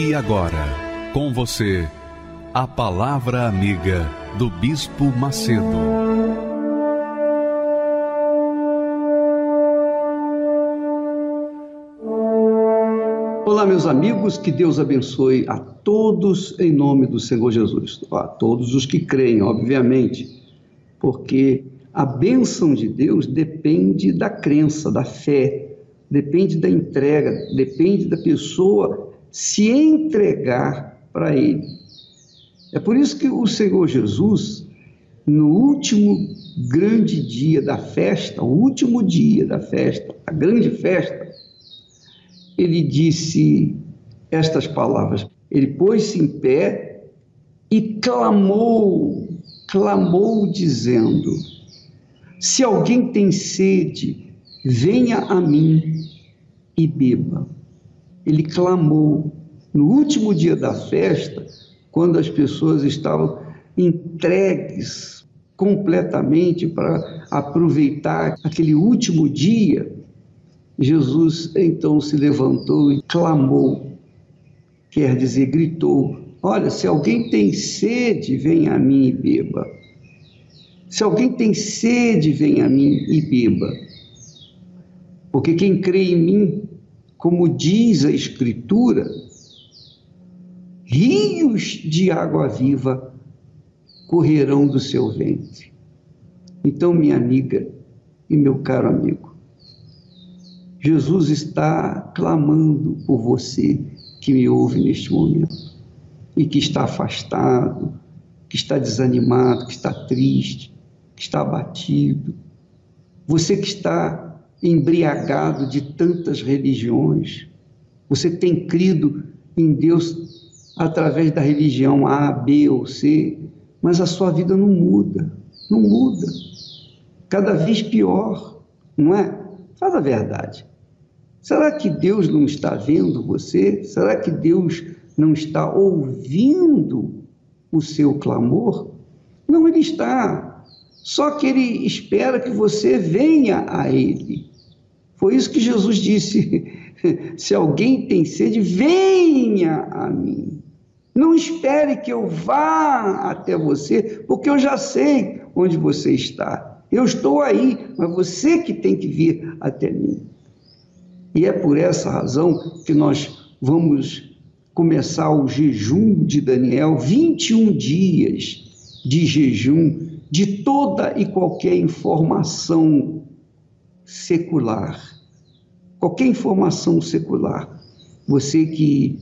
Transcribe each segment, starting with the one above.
E agora, com você, a Palavra Amiga do Bispo Macedo. Olá, meus amigos, que Deus abençoe a todos em nome do Senhor Jesus. A todos os que creem, obviamente, porque a bênção de Deus depende da crença, da fé, depende da entrega, depende da pessoa se entregar para Ele. É por isso que o Senhor Jesus, no último grande dia da festa, o último dia da festa, a grande festa, ele disse estas palavras. Ele pôs-se em pé e clamou, clamou dizendo: Se alguém tem sede, venha a mim e beba ele clamou no último dia da festa, quando as pessoas estavam entregues completamente para aproveitar aquele último dia, Jesus então se levantou e clamou, quer dizer, gritou: Olha, se alguém tem sede, venha a mim e beba. Se alguém tem sede, venha a mim e beba. Porque quem crê em mim, como diz a Escritura, rios de água viva correrão do seu ventre. Então, minha amiga e meu caro amigo, Jesus está clamando por você que me ouve neste momento e que está afastado, que está desanimado, que está triste, que está abatido. Você que está embriagado de tantas religiões. Você tem crido em Deus através da religião A, B ou C, mas a sua vida não muda, não muda. Cada vez pior, não é? Fala a verdade. Será que Deus não está vendo você? Será que Deus não está ouvindo o seu clamor? Não, Ele está. Só que Ele espera que você venha a Ele. Foi isso que Jesus disse: se alguém tem sede, venha a mim. Não espere que eu vá até você, porque eu já sei onde você está. Eu estou aí, mas você que tem que vir até mim. E é por essa razão que nós vamos começar o jejum de Daniel 21 dias de jejum de toda e qualquer informação secular, qualquer informação secular, você que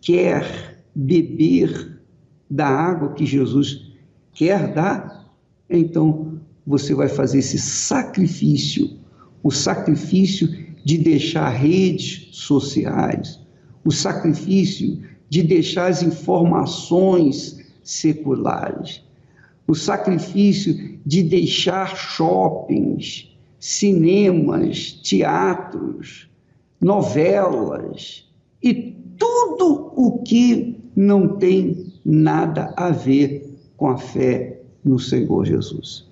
quer beber da água que Jesus quer dar, então você vai fazer esse sacrifício, o sacrifício de deixar redes sociais, o sacrifício de deixar as informações seculares, o sacrifício de deixar shoppings, cinemas, teatros, novelas e tudo o que não tem nada a ver com a fé no Senhor Jesus.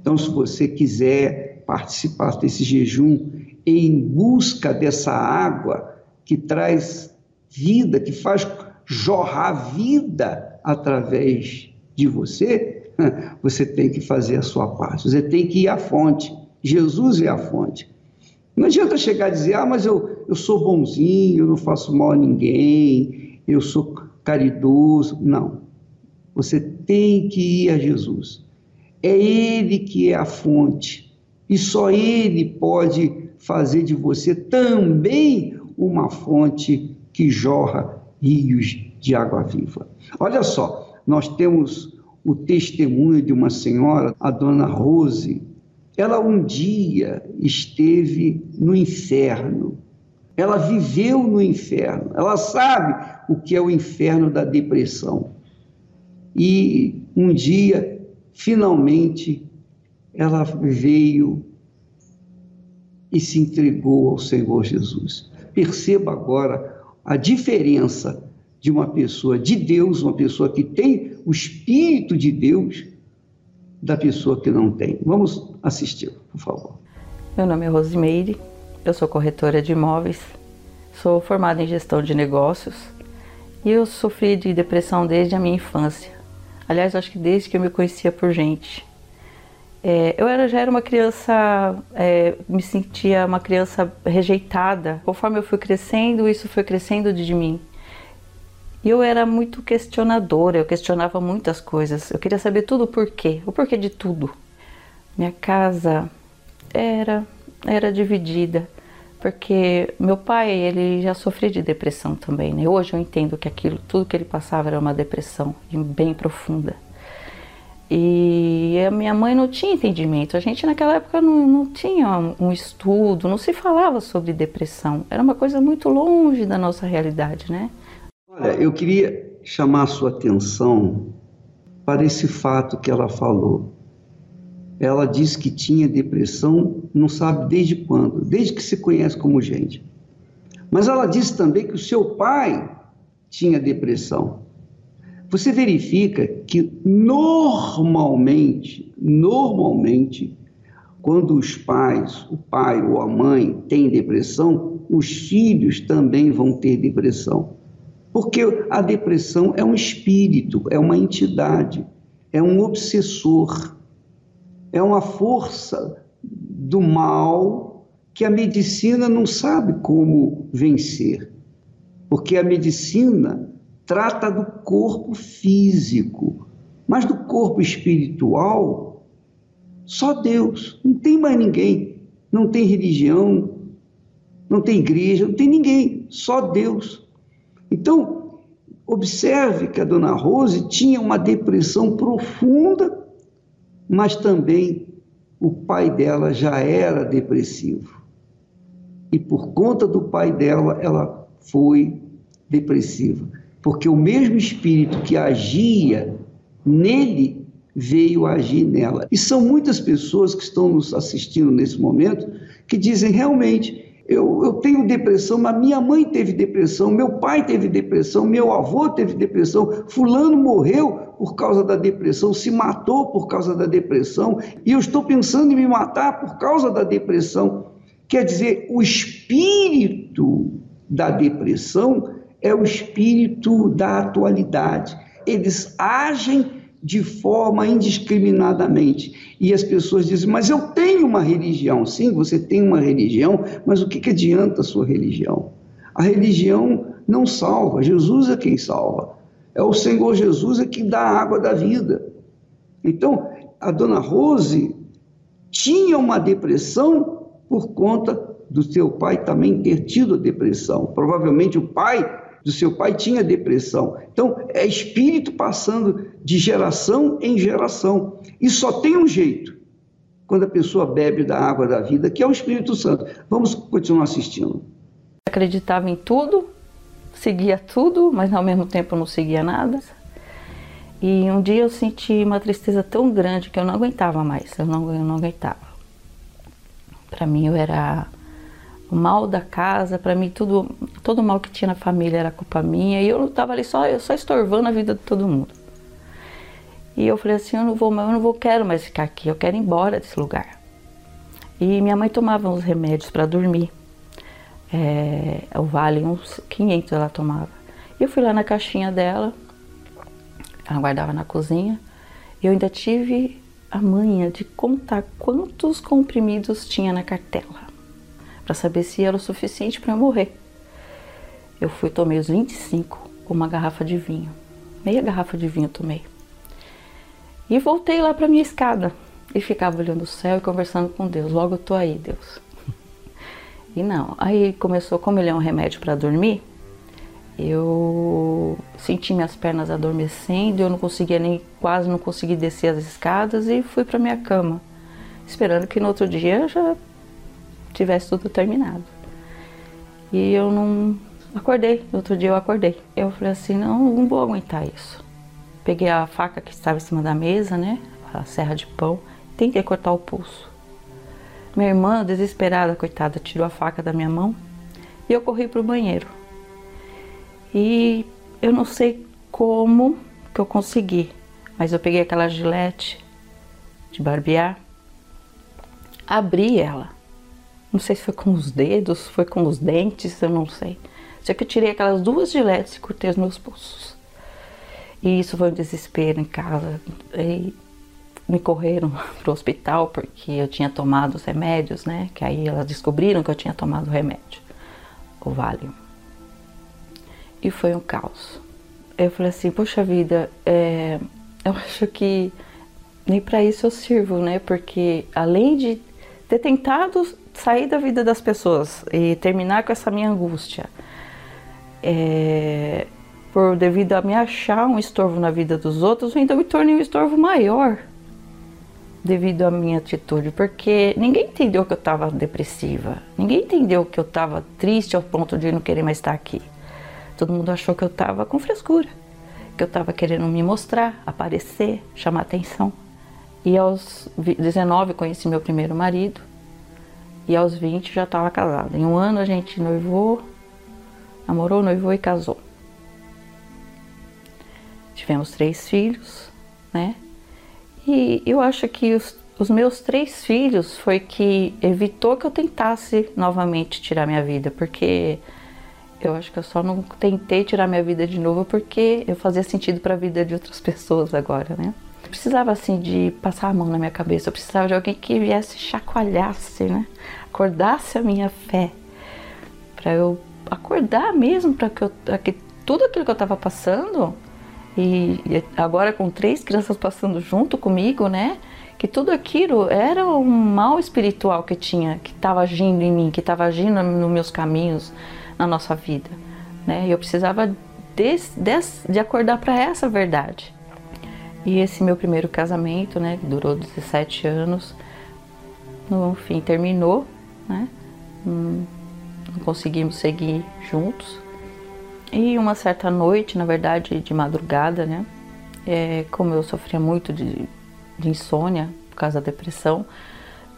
Então, se você quiser participar desse jejum em busca dessa água que traz vida, que faz jorrar vida através de você, você tem que fazer a sua parte, você tem que ir à fonte. Jesus é a fonte. Não adianta chegar e dizer, ah, mas eu, eu sou bonzinho, eu não faço mal a ninguém, eu sou caridoso. Não. Você tem que ir a Jesus. É Ele que é a fonte. E só Ele pode fazer de você também uma fonte que jorra rios de água viva. Olha só, nós temos o testemunho de uma senhora, a dona Rose, ela um dia esteve no inferno, Ela viveu no inferno, ela sabe o que é o inferno da depressão. E um dia, finalmente, ela veio e se entregou ao Senhor Jesus. Perceba agora a diferença de uma pessoa de Deus, uma pessoa que tem o Espírito de Deus, da pessoa que não tem. Vamos assistir, por favor. Meu nome é Rosimeire, eu sou corretora de imóveis, sou formada em gestão de negócios e eu sofri de depressão desde a minha infância. Aliás, acho que desde que eu me conhecia por gente. É, eu era, já era uma criança, é, me sentia uma criança rejeitada. Conforme eu fui crescendo, isso foi crescendo de mim. E eu era muito questionadora, eu questionava muitas coisas. Eu queria saber tudo o porquê, o porquê de tudo. Minha casa era era dividida, porque meu pai, ele já sofria de depressão também, né? Hoje eu entendo que aquilo, tudo que ele passava era uma depressão bem profunda. E a minha mãe não tinha entendimento. A gente naquela época não, não tinha um estudo, não se falava sobre depressão. Era uma coisa muito longe da nossa realidade, né? Olha, eu queria chamar a sua atenção para esse fato que ela falou. Ela disse que tinha depressão, não sabe desde quando, desde que se conhece como gente. Mas ela disse também que o seu pai tinha depressão. Você verifica que normalmente, normalmente, quando os pais, o pai ou a mãe têm depressão, os filhos também vão ter depressão. Porque a depressão é um espírito, é uma entidade, é um obsessor, é uma força do mal que a medicina não sabe como vencer. Porque a medicina trata do corpo físico, mas do corpo espiritual, só Deus, não tem mais ninguém, não tem religião, não tem igreja, não tem ninguém, só Deus. Então, observe que a dona Rose tinha uma depressão profunda, mas também o pai dela já era depressivo. E por conta do pai dela, ela foi depressiva porque o mesmo espírito que agia nele veio agir nela. E são muitas pessoas que estão nos assistindo nesse momento que dizem realmente. Eu, eu tenho depressão, mas minha mãe teve depressão, meu pai teve depressão, meu avô teve depressão, Fulano morreu por causa da depressão, se matou por causa da depressão, e eu estou pensando em me matar por causa da depressão. Quer dizer, o espírito da depressão é o espírito da atualidade. Eles agem de forma indiscriminadamente. E as pessoas dizem, mas eu tenho uma religião. Sim, você tem uma religião, mas o que, que adianta a sua religião? A religião não salva, Jesus é quem salva. É o Senhor Jesus é que dá a água da vida. Então, a dona Rose tinha uma depressão por conta do seu pai também ter tido a depressão. Provavelmente o pai do seu pai tinha depressão. Então, é espírito passando de geração em geração. E só tem um jeito, quando a pessoa bebe da água da vida, que é o Espírito Santo. Vamos continuar assistindo. Acreditava em tudo, seguia tudo, mas ao mesmo tempo não seguia nada. E um dia eu senti uma tristeza tão grande que eu não aguentava mais, eu não, eu não aguentava. Para mim eu era o mal da casa, para mim tudo, todo o mal que tinha na família era culpa minha e eu estava ali só, só estorvando a vida de todo mundo. E eu falei assim, eu não vou, eu não vou, quero mais ficar aqui, eu quero ir embora desse lugar. E minha mãe tomava uns remédios para dormir. É, o Vale, uns 500 ela tomava. Eu fui lá na caixinha dela, ela guardava na cozinha. Eu ainda tive a manha de contar quantos comprimidos tinha na cartela para saber se era o suficiente para eu morrer. Eu fui tomei os 25 com uma garrafa de vinho. Meia garrafa de vinho tomei. E voltei lá para minha escada e ficava olhando o céu e conversando com Deus. Logo eu tô aí, Deus. E não, aí começou, como ele é um remédio para dormir, eu senti minhas pernas adormecendo, eu não conseguia nem quase não consegui descer as escadas e fui para minha cama, esperando que no outro dia já tivesse tudo terminado. E eu não acordei. Outro dia eu acordei. Eu falei assim: não, não vou aguentar isso. Peguei a faca que estava em cima da mesa, né? A serra de pão. Tentei cortar o pulso. Minha irmã, desesperada, coitada, tirou a faca da minha mão e eu corri para o banheiro. E eu não sei como que eu consegui, mas eu peguei aquela gilete de barbear, abri ela. Não sei se foi com os dedos, foi com os dentes, eu não sei. Só que eu tirei aquelas duas giletes e cortei os meus pulsos. E isso foi um desespero em casa. E me correram para o hospital porque eu tinha tomado os remédios, né? Que aí elas descobriram que eu tinha tomado o remédio, o Valium. E foi um caos. Eu falei assim, poxa vida, é, eu acho que nem para isso eu sirvo, né? Porque além de ter tentado sair da vida das pessoas e terminar com essa minha angústia, é, por devido a me achar um estorvo na vida dos outros, ainda me tornei um estorvo maior devido à minha atitude, porque ninguém entendeu que eu estava depressiva, ninguém entendeu que eu estava triste ao ponto de não querer mais estar aqui. Todo mundo achou que eu estava com frescura, que eu estava querendo me mostrar, aparecer, chamar atenção. E aos 19 conheci meu primeiro marido, e aos 20 já estava casada. Em um ano a gente noivou, namorou, noivou e casou. Tivemos três filhos, né? E eu acho que os, os meus três filhos foi que evitou que eu tentasse novamente tirar minha vida, porque eu acho que eu só não tentei tirar minha vida de novo porque eu fazia sentido para a vida de outras pessoas agora, né? Precisava assim de passar a mão na minha cabeça, eu precisava de alguém que viesse chacoalhasse, né? Acordasse a minha fé, para eu acordar mesmo para que, que tudo aquilo que eu estava passando e agora com três crianças passando junto comigo, né? Que tudo aquilo era um mal espiritual que tinha, que estava agindo em mim, que estava agindo nos meus caminhos, na nossa vida, né? E eu precisava de, de, de acordar para essa verdade. E esse meu primeiro casamento, né? Que durou 17 anos, no fim terminou, né? Não, não conseguimos seguir juntos. E uma certa noite, na verdade, de madrugada, né? É, como eu sofria muito de, de, insônia por causa da depressão,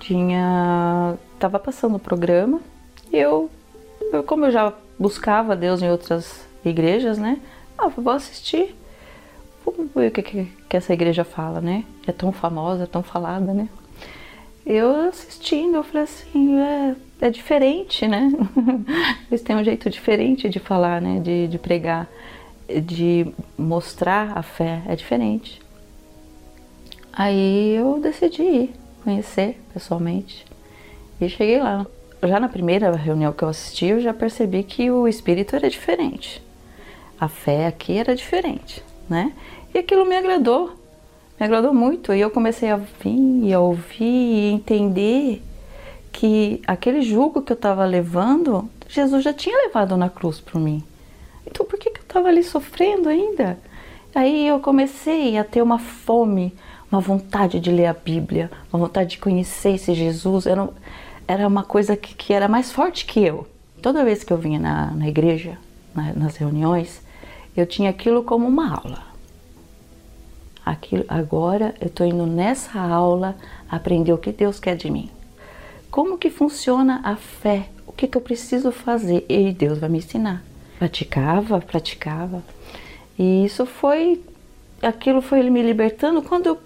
tinha estava passando o programa e eu, eu, como eu já buscava Deus em outras igrejas, né? Ah, vou assistir, vamos ver o que, que, que essa igreja fala, né? É tão famosa, é tão falada, né? Eu assistindo, eu falei assim, é, é diferente, né? Eles têm um jeito diferente de falar, né? De, de pregar, de mostrar a fé, é diferente. Aí eu decidi ir conhecer pessoalmente e cheguei lá. Já na primeira reunião que eu assisti, eu já percebi que o espírito era diferente. A fé aqui era diferente, né? E aquilo me agradou, me agradou muito. E eu comecei a vir a ouvir e entender que aquele jugo que eu estava levando, Jesus já tinha levado na cruz para mim. Então por que, que eu estava ali sofrendo ainda? Aí eu comecei a ter uma fome, uma vontade de ler a Bíblia, uma vontade de conhecer esse Jesus. Era, era uma coisa que, que era mais forte que eu. Toda vez que eu vinha na, na igreja, na, nas reuniões, eu tinha aquilo como uma aula. Aquilo, agora eu estou indo nessa aula aprender o que Deus quer de mim como que funciona a fé, o que, que eu preciso fazer e Deus vai me ensinar. Praticava, praticava e isso foi, aquilo foi ele me libertando quando eu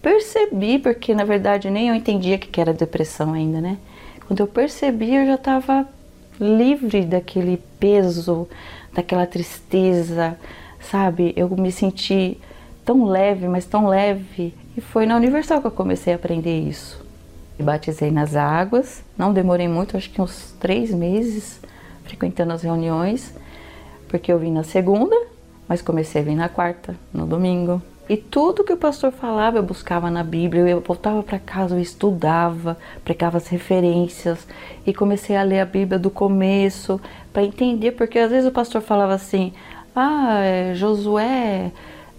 percebi, porque na verdade nem eu entendia que era depressão ainda, né? Quando eu percebi eu já estava livre daquele peso, daquela tristeza, sabe? Eu me senti tão leve, mas tão leve. E foi na Universal que eu comecei a aprender isso. Me batizei nas águas, não demorei muito, acho que uns três meses frequentando as reuniões, porque eu vim na segunda, mas comecei a vir na quarta, no domingo. E tudo que o pastor falava eu buscava na Bíblia, eu voltava para casa, eu estudava, pregava as referências e comecei a ler a Bíblia do começo para entender, porque às vezes o pastor falava assim: ah, é, Josué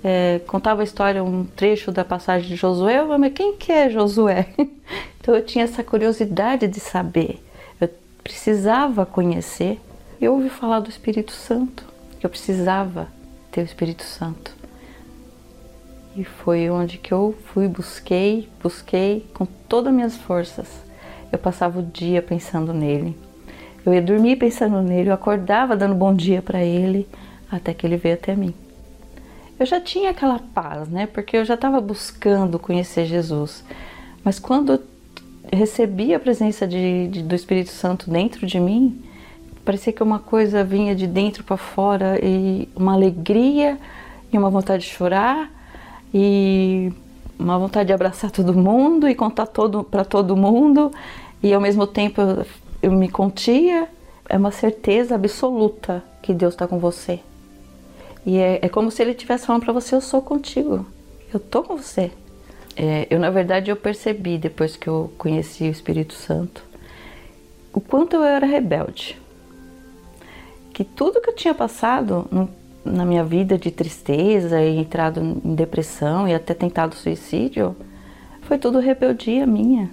é, contava a história, um trecho da passagem de Josué, mas quem que é Josué? Então eu tinha essa curiosidade de saber, eu precisava conhecer eu ouvi falar do Espírito Santo, eu precisava ter o Espírito Santo. E foi onde que eu fui, busquei, busquei com todas as minhas forças. Eu passava o dia pensando nele. Eu ia dormir pensando nele, eu acordava dando bom dia para ele, até que ele veio até mim. Eu já tinha aquela paz, né? Porque eu já estava buscando conhecer Jesus. Mas quando eu recebi a presença de, de, do Espírito Santo dentro de mim, parecia que uma coisa vinha de dentro para fora e uma alegria e uma vontade de chorar e uma vontade de abraçar todo mundo e contar todo para todo mundo. E ao mesmo tempo eu, eu me contia. É uma certeza absoluta que Deus está com você. E é, é, como se Ele estivesse falando para você eu sou contigo. Eu tô com você. É, eu na verdade eu percebi depois que eu conheci o Espírito Santo o quanto eu era rebelde. Que tudo que eu tinha passado no, na minha vida de tristeza e entrado em depressão e até tentado suicídio, foi tudo rebeldia minha.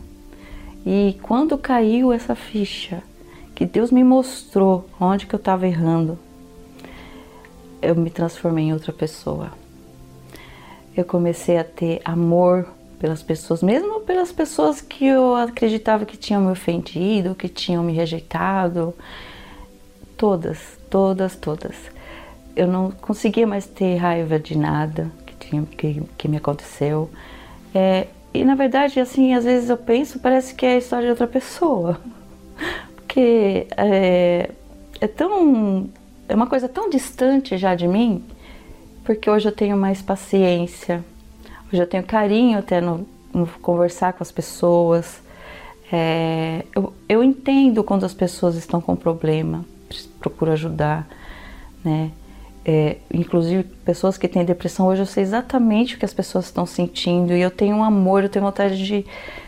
E quando caiu essa ficha, que Deus me mostrou onde que eu estava errando, eu me transformei em outra pessoa. Eu comecei a ter amor pelas pessoas, mesmo pelas pessoas que eu acreditava que tinham me ofendido, que tinham me rejeitado. Todas, todas, todas eu não conseguia mais ter raiva de nada que, tinha, que, que me aconteceu. É, e na verdade, assim, às vezes eu penso, parece que é a história de outra pessoa. Porque é, é tão. É uma coisa tão distante já de mim, porque hoje eu tenho mais paciência, hoje eu tenho carinho até no, no conversar com as pessoas. É, eu, eu entendo quando as pessoas estão com problema, procuro ajudar, né? É, inclusive pessoas que têm depressão, hoje eu sei exatamente o que as pessoas estão sentindo e eu tenho um amor, eu tenho vontade de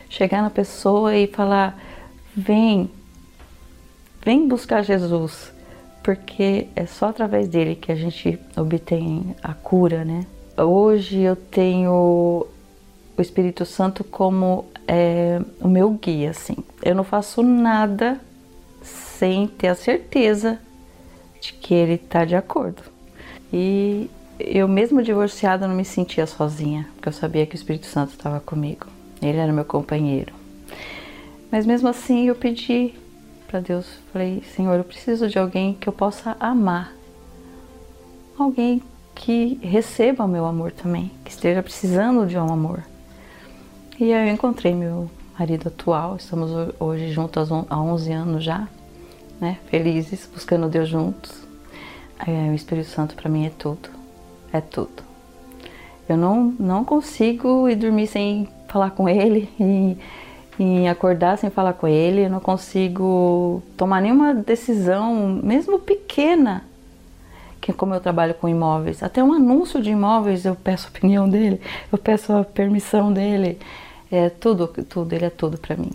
chegar na pessoa e falar: vem, vem buscar Jesus, porque é só através dele que a gente obtém a cura, né? Hoje eu tenho o Espírito Santo como é, o meu guia, assim. Eu não faço nada sem ter a certeza de que ele está de acordo. E eu, mesmo divorciada, não me sentia sozinha, porque eu sabia que o Espírito Santo estava comigo. Ele era meu companheiro. Mas mesmo assim, eu pedi para Deus, falei: Senhor, eu preciso de alguém que eu possa amar. Alguém que receba o meu amor também, que esteja precisando de um amor. E aí eu encontrei meu marido atual, estamos hoje juntos há 11 anos já, né? Felizes, buscando Deus juntos. O Espírito Santo para mim é tudo, é tudo. Eu não, não consigo ir dormir sem falar com ele e, e acordar sem falar com ele. Eu não consigo tomar nenhuma decisão, mesmo pequena, que é como eu trabalho com imóveis. Até um anúncio de imóveis eu peço a opinião dele, eu peço a permissão dele. É tudo, tudo, ele é tudo para mim.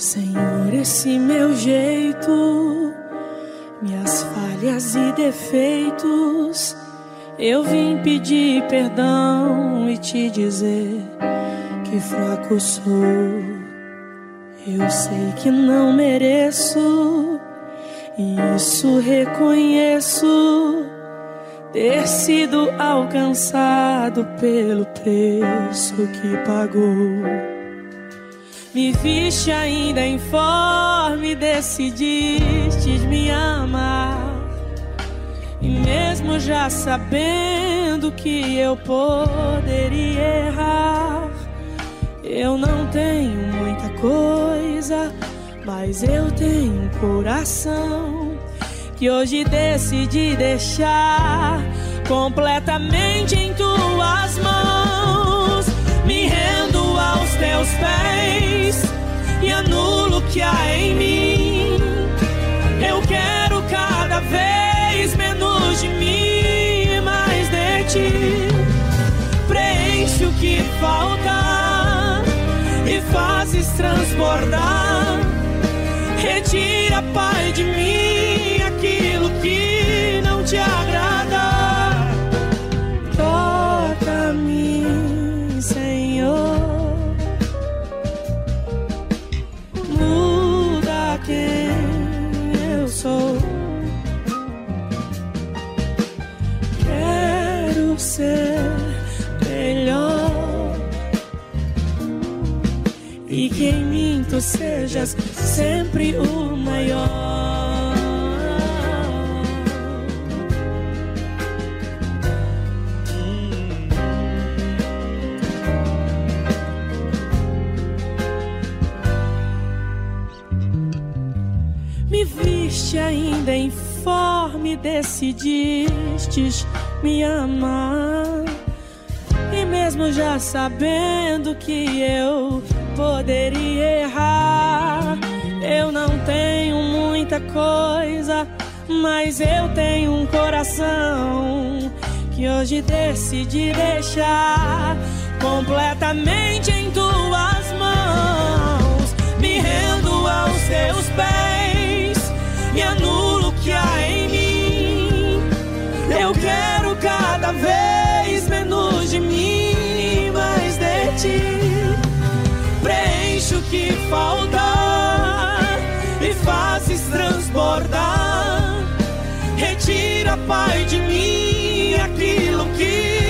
Senhor, esse meu jeito, minhas falhas e defeitos, eu vim pedir perdão e te dizer que fraco sou. Eu sei que não mereço, e isso reconheço. Ter sido alcançado pelo preço que pagou. Me viste ainda informe, decidiste me amar. E mesmo já sabendo que eu poderia errar, eu não tenho muita coisa, mas eu tenho um coração que hoje decidi deixar completamente em tuas mãos. Teus pés e anulo o que há em mim. Eu quero cada vez menos de mim e mais de ti. Preenche o que falta e fazes transbordar. Retira, Pai, de mim aquilo que não te agrada. ser melhor. E que em mim tu sejas sempre o maior. Me viste ainda informe, decidistes me amar. E mesmo já sabendo que eu poderia errar, eu não tenho muita coisa, mas eu tenho um coração que hoje decidi deixar completamente em tuas mãos. Me rendo aos teus pés e anulo o que há em mim. Eu quero cada vez menos de mim mais de ti. Preenche o que falta e fazes transbordar. Retira, Pai, de mim aquilo que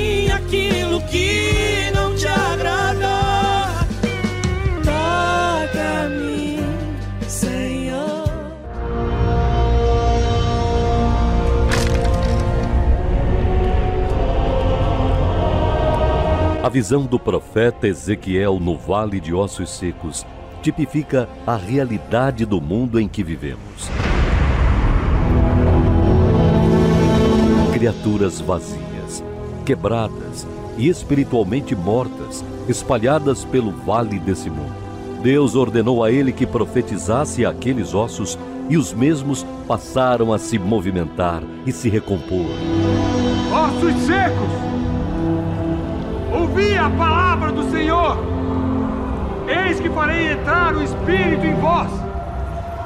visão do profeta Ezequiel no Vale de Ossos Secos tipifica a realidade do mundo em que vivemos. Criaturas vazias, quebradas e espiritualmente mortas, espalhadas pelo vale desse mundo. Deus ordenou a ele que profetizasse aqueles ossos e os mesmos passaram a se movimentar e se recompor. Ossos secos, ouvi a palavra do Senhor. Eis que farei entrar o Espírito em vós,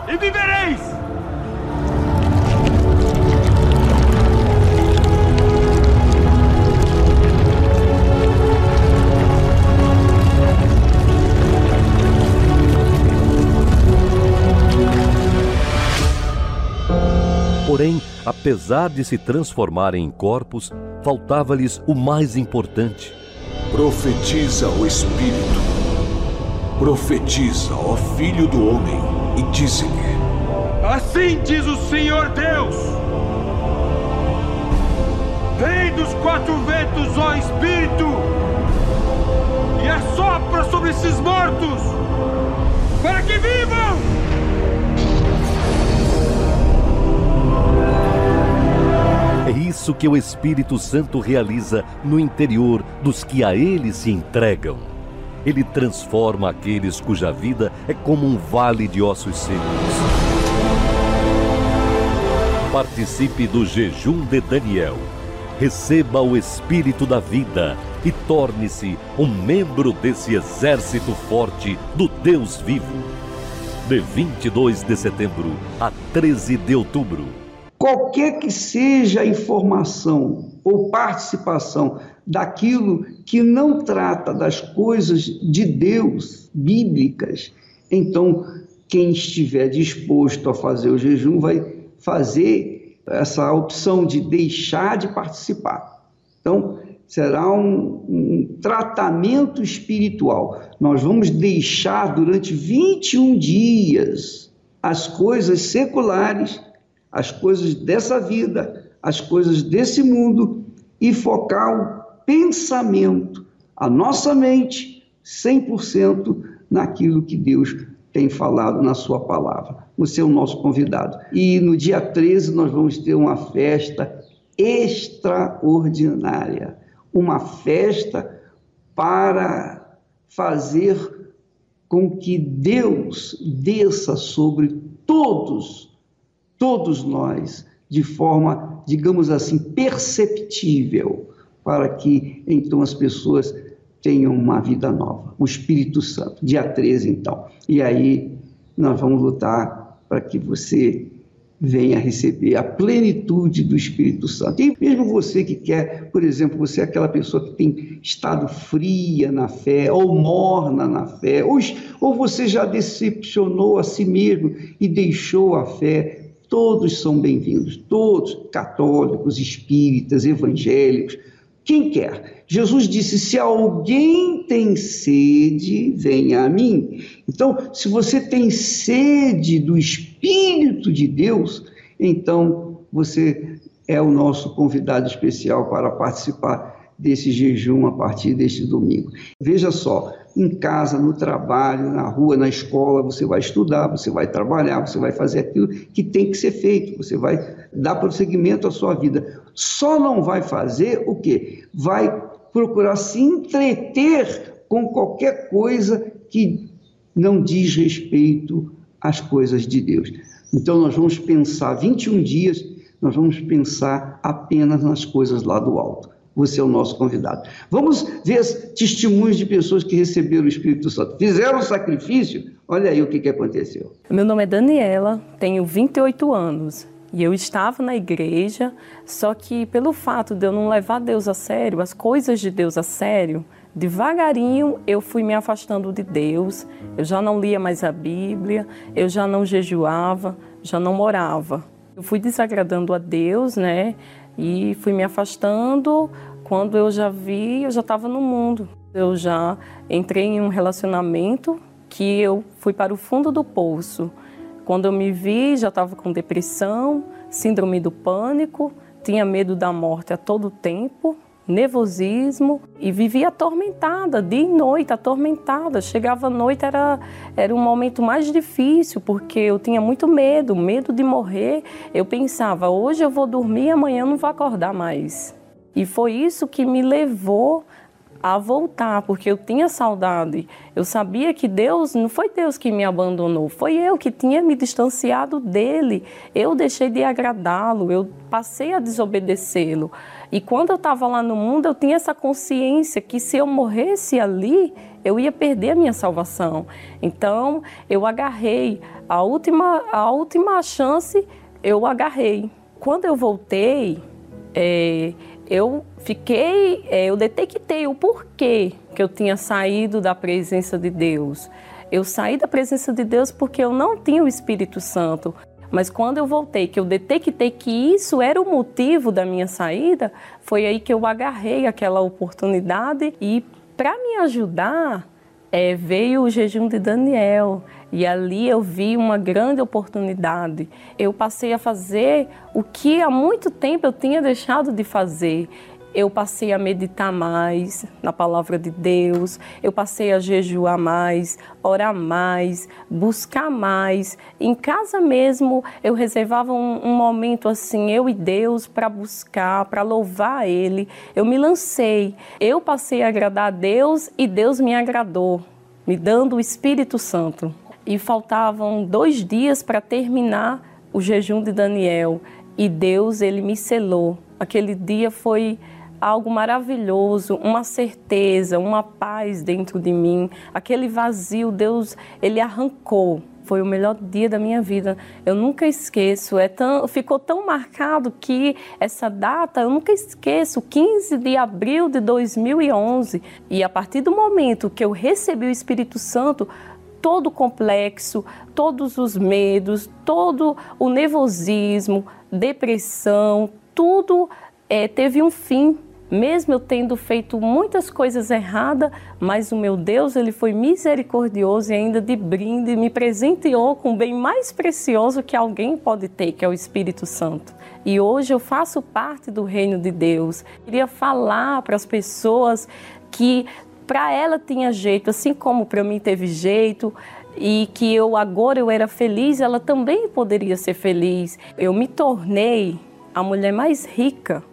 e vivereis. Porém, apesar de se transformarem em corpos, faltava-lhes o mais importante. Profetiza o Espírito. Profetiza, ó Filho do Homem, e dize-lhe: Assim diz o Senhor Deus. Vem dos quatro ventos, ó Espírito, e assopra sobre esses mortos, para que vivam! Isso que o Espírito Santo realiza no interior dos que a ele se entregam. Ele transforma aqueles cuja vida é como um vale de ossos secos. Participe do jejum de Daniel. Receba o Espírito da vida e torne-se um membro desse exército forte do Deus vivo. De 22 de setembro a 13 de outubro. Qualquer que seja a informação ou participação daquilo que não trata das coisas de Deus bíblicas, então quem estiver disposto a fazer o jejum vai fazer essa opção de deixar de participar. Então, será um, um, tratamento espiritual. Nós vamos deixar durante 21 dias as coisas seculares, as coisas dessa vida, as coisas desse mundo e focar o pensamento, a nossa mente, 100% naquilo que Deus tem falado na sua palavra. Você é o nosso convidado. E no dia 13 nós vamos ter uma festa extraordinária uma festa para fazer com que Deus desça sobre todos, todos nós, de forma, digamos assim, perceptível, para que então as pessoas tenham uma vida nova. O Espírito Santo, dia 13 então. E aí nós vamos lutar para que você venha receber a plenitude do Espírito Santo. E mesmo você que quer, por exemplo, você é aquela pessoa que tem estado fria na fé, ou morna na fé, ou, ou você já decepcionou a si mesmo e deixou a fé, todos são bem-vindos, todos, católicos, espíritas, evangélicos, quem quer. Jesus disse: se alguém tem sede, venha a mim. Então, se você tem sede do Espírito de Deus, então você é o nosso convidado especial para participar desse jejum a partir deste domingo. Veja só, em casa, no trabalho, na rua, na escola, você vai estudar, você vai trabalhar, você vai fazer aquilo que tem que ser feito, você vai dar prosseguimento à sua vida. Só não vai fazer o quê? Vai procurar se entreter com qualquer coisa que não diz respeito às coisas de Deus. Então nós vamos pensar 21 dias, nós vamos pensar apenas nas coisas lá do alto. Você é o nosso convidado. Vamos ver testemunhos de pessoas que receberam o Espírito Santo. Fizeram o sacrifício? Olha aí o que, que aconteceu. Meu nome é Daniela, tenho 28 anos. E eu estava na igreja, só que pelo fato de eu não levar Deus a sério, as coisas de Deus a sério, devagarinho eu fui me afastando de Deus. Eu já não lia mais a Bíblia, eu já não jejuava, já não morava. Eu fui desagradando a Deus, né? E fui me afastando. Quando eu já vi, eu já estava no mundo. Eu já entrei em um relacionamento que eu fui para o fundo do poço. Quando eu me vi, já estava com depressão, síndrome do pânico, tinha medo da morte a todo tempo, nervosismo e vivia atormentada, dia e noite, atormentada. Chegava à noite, era, era um momento mais difícil, porque eu tinha muito medo, medo de morrer. Eu pensava, hoje eu vou dormir, amanhã não vou acordar mais. E foi isso que me levou a voltar, porque eu tinha saudade. Eu sabia que Deus, não foi Deus que me abandonou, foi eu que tinha me distanciado dele. Eu deixei de agradá-lo, eu passei a desobedecê-lo. E quando eu estava lá no mundo, eu tinha essa consciência que se eu morresse ali, eu ia perder a minha salvação. Então, eu agarrei a última, a última chance, eu agarrei. Quando eu voltei, é, eu fiquei, é, eu detectei o porquê que eu tinha saído da presença de Deus. Eu saí da presença de Deus porque eu não tinha o Espírito Santo. Mas quando eu voltei, que eu detectei que isso era o motivo da minha saída, foi aí que eu agarrei aquela oportunidade e para me ajudar é, veio o jejum de Daniel. E ali eu vi uma grande oportunidade. Eu passei a fazer o que há muito tempo eu tinha deixado de fazer. Eu passei a meditar mais na palavra de Deus, eu passei a jejuar mais, orar mais, buscar mais. Em casa mesmo, eu reservava um, um momento assim, eu e Deus, para buscar, para louvar Ele. Eu me lancei. Eu passei a agradar a Deus e Deus me agradou, me dando o Espírito Santo e faltavam dois dias para terminar o jejum de Daniel e Deus ele me selou. Aquele dia foi algo maravilhoso, uma certeza, uma paz dentro de mim. Aquele vazio Deus ele arrancou. Foi o melhor dia da minha vida. Eu nunca esqueço. É tão, ficou tão marcado que essa data eu nunca esqueço. 15 de abril de 2011. E a partir do momento que eu recebi o Espírito Santo, todo o complexo, todos os medos, todo o nervosismo, depressão, tudo é, teve um fim. Mesmo eu tendo feito muitas coisas erradas, mas o meu Deus, ele foi misericordioso e ainda de brinde me presenteou com o bem mais precioso que alguém pode ter, que é o Espírito Santo. E hoje eu faço parte do reino de Deus. Eu queria falar para as pessoas que para ela tinha jeito, assim como para mim teve jeito, e que eu agora eu era feliz, ela também poderia ser feliz. Eu me tornei a mulher mais rica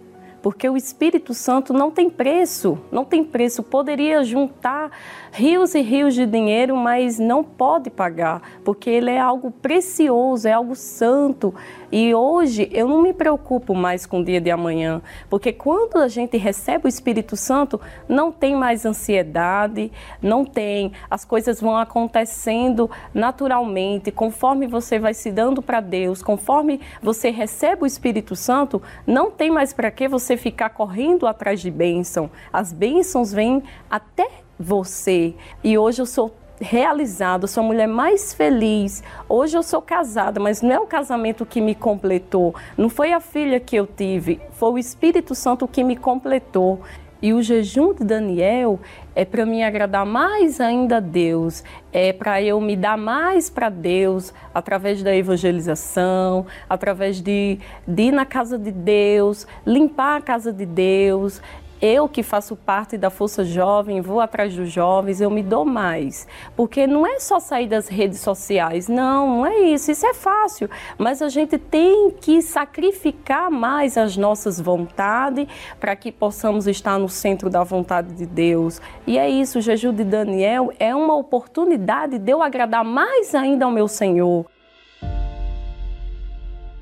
porque o Espírito Santo não tem preço, não tem preço. Poderia juntar rios e rios de dinheiro, mas não pode pagar, porque ele é algo precioso, é algo santo. E hoje eu não me preocupo mais com o dia de amanhã, porque quando a gente recebe o Espírito Santo, não tem mais ansiedade, não tem, as coisas vão acontecendo naturalmente, conforme você vai se dando para Deus, conforme você recebe o Espírito Santo, não tem mais para que você ficar correndo atrás de bênção. As bênçãos vêm até você. E hoje eu sou realizada, sou a mulher mais feliz. Hoje eu sou casada, mas não é o casamento que me completou, não foi a filha que eu tive, foi o Espírito Santo que me completou. E o jejum de Daniel é para me agradar mais ainda a Deus, é para eu me dar mais para Deus através da evangelização, através de, de ir na casa de Deus, limpar a casa de Deus, eu que faço parte da Força Jovem, vou atrás dos jovens, eu me dou mais. Porque não é só sair das redes sociais, não, não é isso, isso é fácil. Mas a gente tem que sacrificar mais as nossas vontades para que possamos estar no centro da vontade de Deus. E é isso, o jejum de Daniel é uma oportunidade de eu agradar mais ainda ao meu Senhor.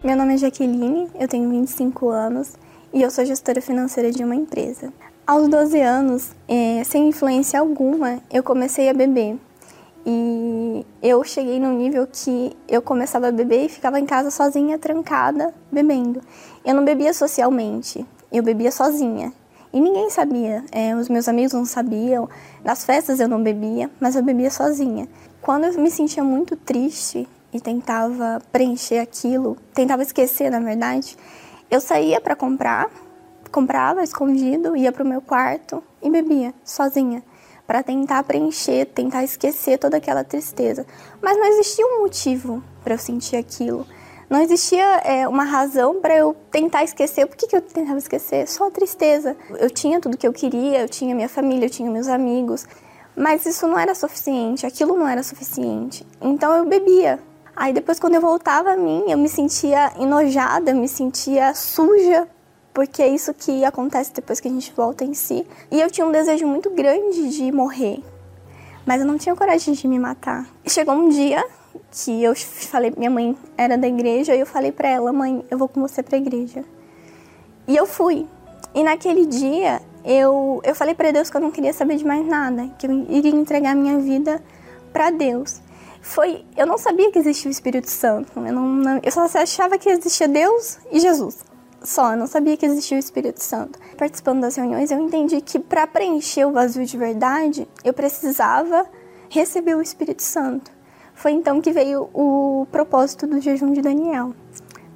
Meu nome é Jaqueline, eu tenho 25 anos e eu sou gestora financeira de uma empresa. Aos 12 anos, é, sem influência alguma, eu comecei a beber. E eu cheguei num nível que eu começava a beber e ficava em casa sozinha, trancada, bebendo. Eu não bebia socialmente, eu bebia sozinha. E ninguém sabia, é, os meus amigos não sabiam, nas festas eu não bebia, mas eu bebia sozinha. Quando eu me sentia muito triste e tentava preencher aquilo, tentava esquecer, na verdade, eu saía para comprar, comprava escondido, ia para o meu quarto e bebia sozinha, para tentar preencher, tentar esquecer toda aquela tristeza. Mas não existia um motivo para eu sentir aquilo. Não existia é, uma razão para eu tentar esquecer. Por que, que eu tentava esquecer? Só a tristeza. Eu tinha tudo que eu queria, eu tinha minha família, eu tinha meus amigos. Mas isso não era suficiente, aquilo não era suficiente. Então eu bebia, Aí depois quando eu voltava a mim, eu me sentia enojada, me sentia suja, porque é isso que acontece depois que a gente volta em si. E eu tinha um desejo muito grande de morrer, mas eu não tinha coragem de me matar. Chegou um dia que eu falei, minha mãe era da igreja, e eu falei para ela, mãe, eu vou com você para a igreja. E eu fui. E naquele dia eu eu falei para Deus que eu não queria saber de mais nada, que eu iria entregar minha vida para Deus foi. Eu não sabia que existia o Espírito Santo. Eu, não, não, eu só achava que existia Deus e Jesus. Só, eu não sabia que existia o Espírito Santo. Participando das reuniões, eu entendi que para preencher o vazio de verdade, eu precisava receber o Espírito Santo. Foi então que veio o propósito do jejum de Daniel,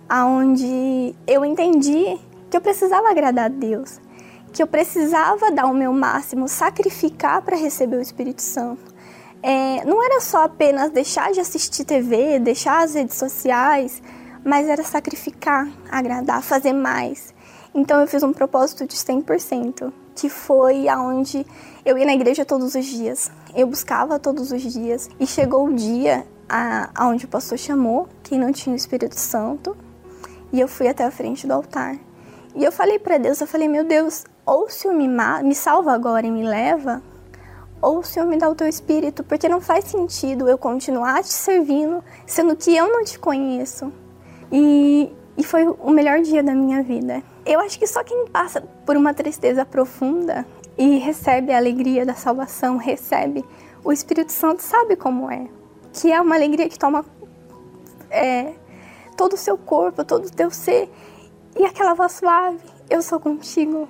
aonde eu entendi que eu precisava agradar a Deus, que eu precisava dar o meu máximo, sacrificar para receber o Espírito Santo é, não era só apenas deixar de assistir TV, deixar as redes sociais, mas era sacrificar, agradar, fazer mais. Então eu fiz um propósito de 100%, que foi aonde eu ia na igreja todos os dias. Eu buscava todos os dias e chegou o dia aonde o pastor chamou quem não tinha o Espírito Santo e eu fui até a frente do altar. E eu falei para Deus, eu falei: "Meu Deus, ou se me, me salva agora e me leva, ou o Senhor me dá o teu espírito, porque não faz sentido eu continuar te servindo, sendo que eu não te conheço. E, e foi o melhor dia da minha vida. Eu acho que só quem passa por uma tristeza profunda e recebe a alegria da salvação, recebe o Espírito Santo, sabe como é. Que é uma alegria que toma é, todo o seu corpo, todo o teu ser. E aquela voz suave, eu sou contigo,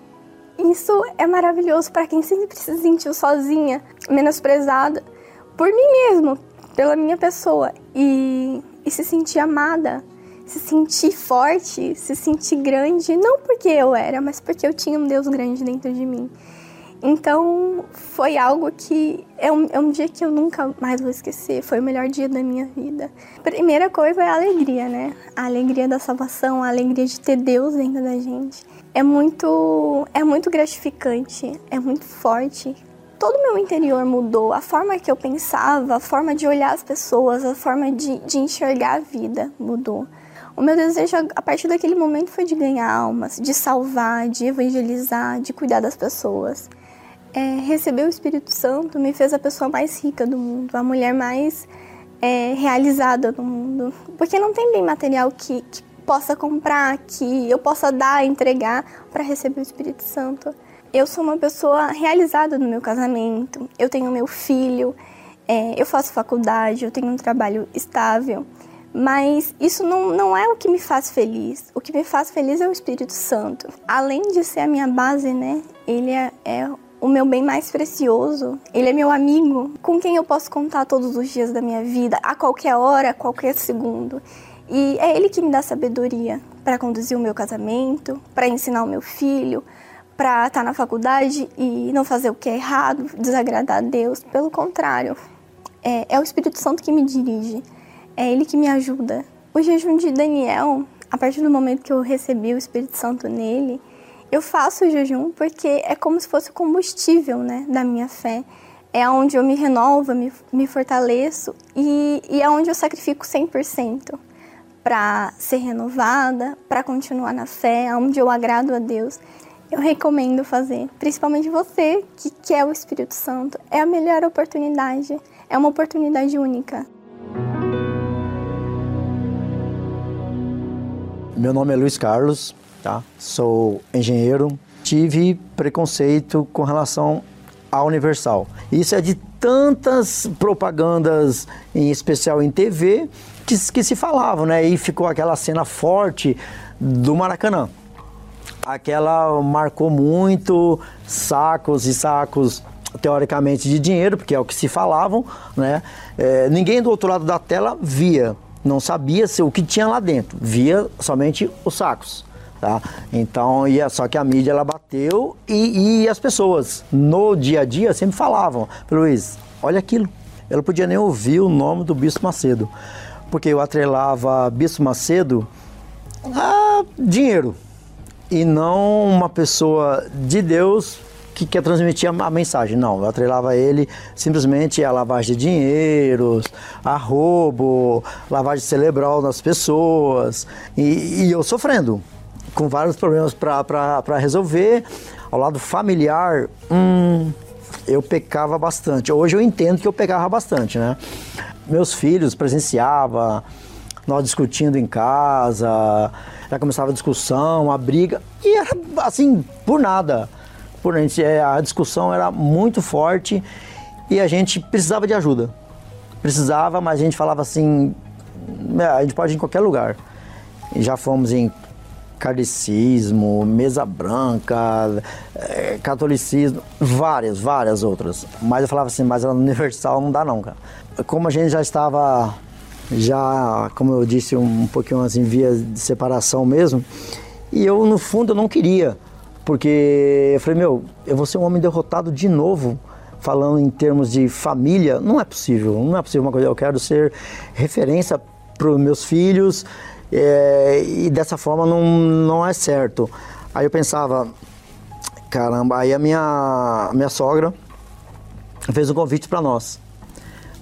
isso é maravilhoso para quem sempre se sentiu sozinha, menosprezada por mim mesmo, pela minha pessoa e, e se sentir amada, se sentir forte, se sentir grande, não porque eu era, mas porque eu tinha um Deus grande dentro de mim. Então, foi algo que é um, é um dia que eu nunca mais vou esquecer. Foi o melhor dia da minha vida. Primeira coisa é a alegria, né? A alegria da salvação, a alegria de ter Deus dentro da gente. É muito, é muito gratificante, é muito forte. Todo o meu interior mudou. A forma que eu pensava, a forma de olhar as pessoas, a forma de, de enxergar a vida mudou. O meu desejo a partir daquele momento foi de ganhar almas, de salvar, de evangelizar, de cuidar das pessoas é, receber o Espírito Santo me fez a pessoa mais rica do mundo, a mulher mais é, realizada do mundo. Porque não tem bem material que, que possa comprar, que eu possa dar, entregar para receber o Espírito Santo. Eu sou uma pessoa realizada no meu casamento, eu tenho meu filho, é, eu faço faculdade, eu tenho um trabalho estável. Mas isso não, não é o que me faz feliz. O que me faz feliz é o Espírito Santo. Além de ser a minha base, né? Ele é, é o meu bem mais precioso. Ele é meu amigo, com quem eu posso contar todos os dias da minha vida, a qualquer hora, a qualquer segundo. E é ele que me dá sabedoria para conduzir o meu casamento, para ensinar o meu filho, para estar tá na faculdade e não fazer o que é errado, desagradar a Deus. Pelo contrário, é, é o Espírito Santo que me dirige, é ele que me ajuda. O jejum de Daniel, a partir do momento que eu recebi o Espírito Santo nele, eu faço jejum porque é como se fosse o combustível né, da minha fé. É onde eu me renovo, me, me fortaleço e, e é onde eu sacrifico 100% para ser renovada, para continuar na fé, onde eu agrado a Deus. Eu recomendo fazer, principalmente você que quer o Espírito Santo. É a melhor oportunidade, é uma oportunidade única. Meu nome é Luiz Carlos, tá? Sou engenheiro, tive preconceito com relação à Universal. Isso é de tantas propagandas, em especial em TV, que, que se falavam, né? E ficou aquela cena forte do Maracanã. Aquela marcou muito, sacos e sacos teoricamente de dinheiro, porque é o que se falavam, né? É, ninguém do outro lado da tela via, não sabia se o que tinha lá dentro, via somente os sacos. Tá? Então, e é só que a mídia ela bateu e, e as pessoas no dia a dia sempre falavam, Luiz, olha aquilo. Eu não podia nem ouvir o nome do Bispo Macedo, porque eu atrelava Bispo Macedo a dinheiro e não uma pessoa de Deus que quer transmitir a, mensagem. Não, eu atrelava ele simplesmente a lavagem de dinheiros, a roubo, lavagem cerebral nas pessoas e, e eu sofrendo com vários problemas para resolver. Ao lado familiar, hum, eu pecava bastante. Hoje eu entendo que eu pecava bastante, né? Meus filhos presenciava, nós discutindo em casa, já começava a discussão, a briga, e era assim, por nada. Por, a, gente, é, a discussão era muito forte e a gente precisava de ajuda. Precisava, mas a gente falava assim, é, a gente pode ir em qualquer lugar. E já fomos em kardecismo, mesa branca, é, catolicismo, várias, várias outras. Mas eu falava assim, mas ela universal não dá não, cara. Como a gente já estava, já, como eu disse, um pouquinho assim, via de separação mesmo, e eu no fundo eu não queria, porque eu falei, meu, eu vou ser um homem derrotado de novo, falando em termos de família, não é possível, não é possível uma coisa, eu quero ser referência para os meus filhos, é, e dessa forma não, não é certo. Aí eu pensava, caramba, aí a minha, minha sogra fez um convite para nós,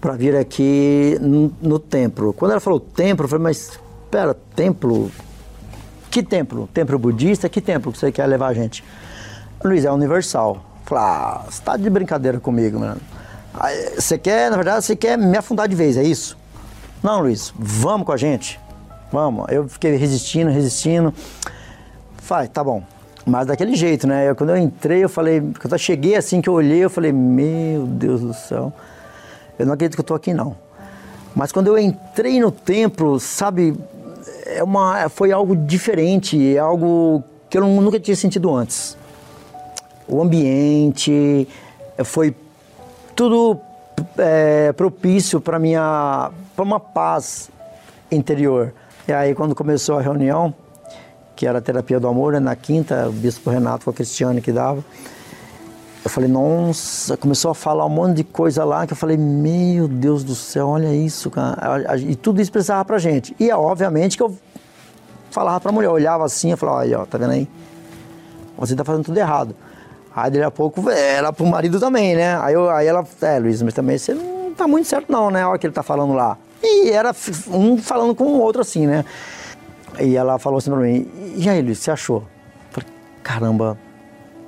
para vir aqui no, no, templo. Quando ela falou templo, eu falei, mas espera, templo? Que templo? Templo budista? Que templo que você quer levar a gente? Luiz, é universal. Falei, ah, você tá de brincadeira comigo, mano. você quer, na verdade, você quer me afundar de vez, é isso? Não, Luiz, vamos com a gente. Vamos. Eu fiquei resistindo, resistindo. Falei, tá bom. Mas daquele jeito, né? Eu, quando eu entrei, eu falei, quando eu cheguei assim que eu olhei, eu falei, meu Deus do céu, eu não acredito que eu tô aqui não. Mas quando eu entrei no templo, sabe, é uma, foi algo diferente, é algo que eu nunca tinha sentido antes. O ambiente foi tudo é, propício para minha, para uma paz interior E aí, quando começou a reunião, que era a terapia do amor, né, na quinta, o bispo Renato, foi a Cristiane que dava. Eu falei, nossa, começou a falar um monte de coisa lá que eu falei, meu Deus do céu, olha isso, cara. E tudo isso precisava pra gente. E obviamente que eu falava pra mulher, olhava assim, eu falava, olha, ó, tá vendo aí? Você tá fazendo tudo errado. Aí daqui a pouco era pro marido também, né? Aí, eu, aí ela, é, Luiz, mas também você não tá muito certo não, né? Olha o que ele tá falando lá. E era um falando com o outro assim, né? E ela falou assim pra mim, e aí, Luiz, você achou? Eu falei, caramba,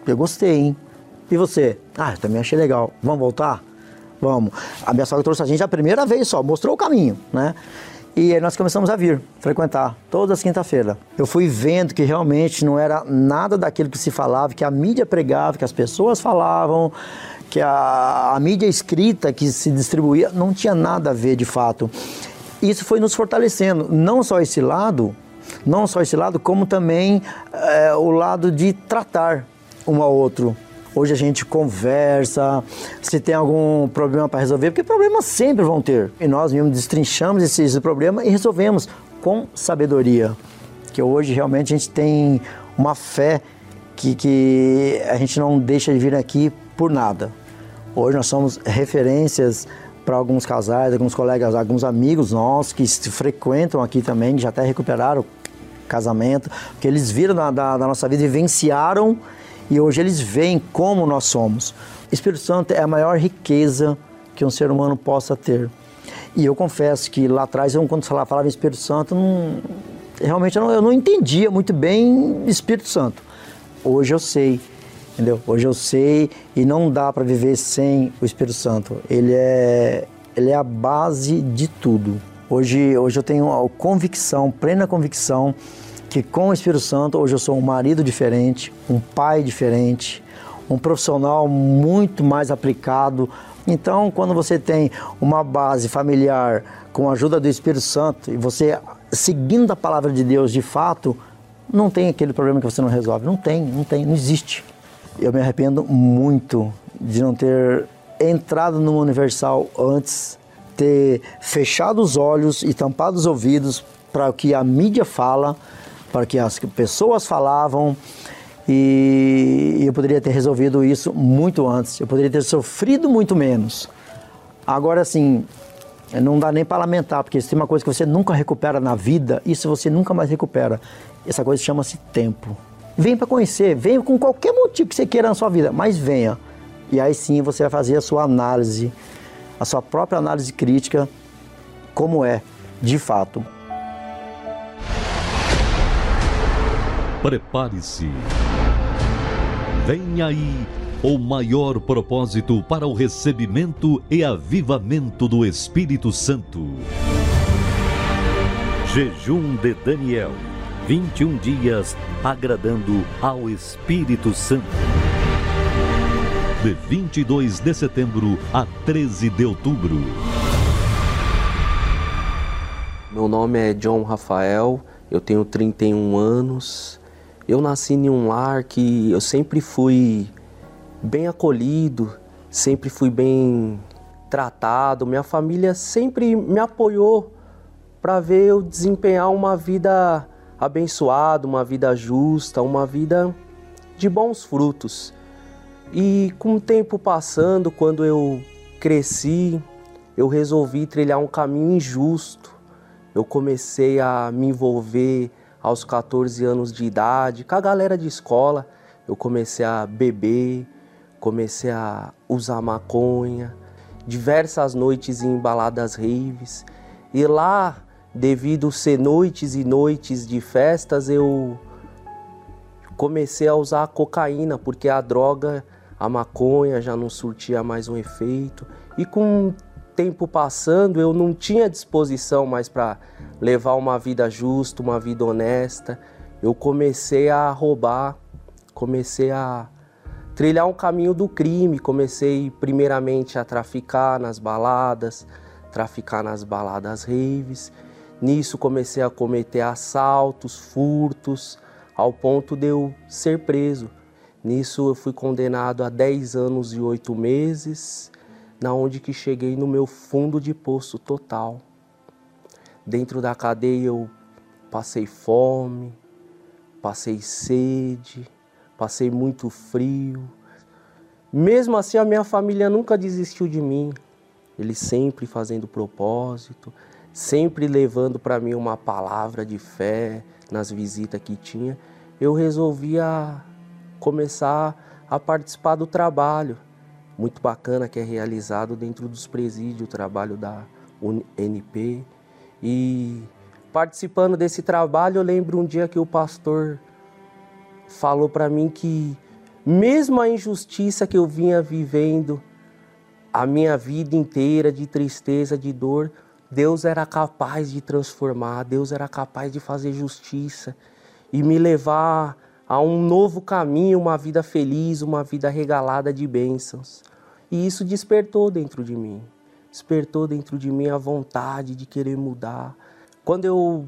eu gostei, hein? E você? Ah, eu também achei legal. Vamos voltar? Vamos. A minha sogra trouxe a gente a primeira vez só, mostrou o caminho, né? E aí nós começamos a vir, frequentar, todas as quinta-feiras. Eu fui vendo que realmente não era nada daquilo que se falava, que a mídia pregava, que as pessoas falavam, que a, a mídia escrita que se distribuía, não tinha nada a ver de fato. Isso foi nos fortalecendo, não só esse lado, não só esse lado, como também é, o lado de tratar um ao outro. Hoje a gente conversa, se tem algum problema para resolver, porque problemas sempre vão ter. E nós mesmo destrinchamos esse, esse problema e resolvemos com sabedoria. Que hoje realmente a gente tem uma fé que, que a gente não deixa de vir aqui por nada. Hoje nós somos referências para alguns casais, alguns colegas, alguns amigos nossos que frequentam aqui também, que já até recuperaram casamento, que eles viram da, da, da nossa vida, vivenciaram e hoje eles veem como nós somos. Espírito Santo é a maior riqueza que um ser humano possa ter. E eu confesso que lá atrás, eu, quando falava em Espírito Santo, não, realmente eu não, eu não entendia muito bem Espírito Santo. Hoje eu sei, entendeu? Hoje eu sei e não dá para viver sem o Espírito Santo. Ele é, ele é a base de tudo. Hoje, hoje eu tenho a convicção, plena convicção, que com o Espírito Santo hoje eu sou um marido diferente, um pai diferente, um profissional muito mais aplicado. Então, quando você tem uma base familiar com a ajuda do Espírito Santo e você seguindo a palavra de Deus de fato, não tem aquele problema que você não resolve. Não tem, não tem, não existe. Eu me arrependo muito de não ter entrado no Universal antes, ter fechado os olhos e tampado os ouvidos para o que a mídia fala, para que as pessoas falavam e eu poderia ter resolvido isso muito antes. Eu poderia ter sofrido muito menos. Agora, assim, não dá nem para lamentar, porque se tem uma coisa que você nunca recupera na vida, isso você nunca mais recupera. Essa coisa chama-se tempo. Vem para conhecer, venha com qualquer motivo que você queira na sua vida, mas venha. E aí sim você vai fazer a sua análise, a sua própria análise crítica, como é, de fato. Prepare-se. Vem aí o maior propósito para o recebimento e avivamento do Espírito Santo. Jejum de Daniel. 21 dias agradando ao Espírito Santo. De 22 de setembro a 13 de outubro. Meu nome é John Rafael, eu tenho 31 anos eu nasci em um lar que eu sempre fui bem acolhido, sempre fui bem tratado. Minha família sempre me apoiou para ver eu desempenhar uma vida abençoada, uma vida justa, uma vida de bons frutos. E com o tempo passando, quando eu cresci, eu resolvi trilhar um caminho injusto. Eu comecei a me envolver aos 14 anos de idade, com a galera de escola, eu comecei a beber, comecei a usar maconha, diversas noites em baladas raves. E lá, devido ser noites e noites de festas, eu comecei a usar a cocaína, porque a droga, a maconha já não surtia mais um efeito. E com o tempo passando, eu não tinha disposição mais para levar uma vida justa, uma vida honesta. Eu comecei a roubar, comecei a trilhar um caminho do crime, comecei primeiramente a traficar nas baladas, traficar nas baladas raves. Nisso comecei a cometer assaltos, furtos, ao ponto de eu ser preso. Nisso eu fui condenado a 10 anos e 8 meses, na onde que cheguei no meu fundo de poço total. Dentro da cadeia eu passei fome, passei sede, passei muito frio. Mesmo assim, a minha família nunca desistiu de mim. Eles sempre fazendo propósito, sempre levando para mim uma palavra de fé nas visitas que tinha. Eu resolvia começar a participar do trabalho muito bacana que é realizado dentro dos presídios, o trabalho da UNP. E participando desse trabalho, eu lembro um dia que o pastor falou para mim que, mesmo a injustiça que eu vinha vivendo, a minha vida inteira de tristeza, de dor, Deus era capaz de transformar, Deus era capaz de fazer justiça e me levar a um novo caminho, uma vida feliz, uma vida regalada de bênçãos. E isso despertou dentro de mim, despertou dentro de mim a vontade de querer mudar. Quando eu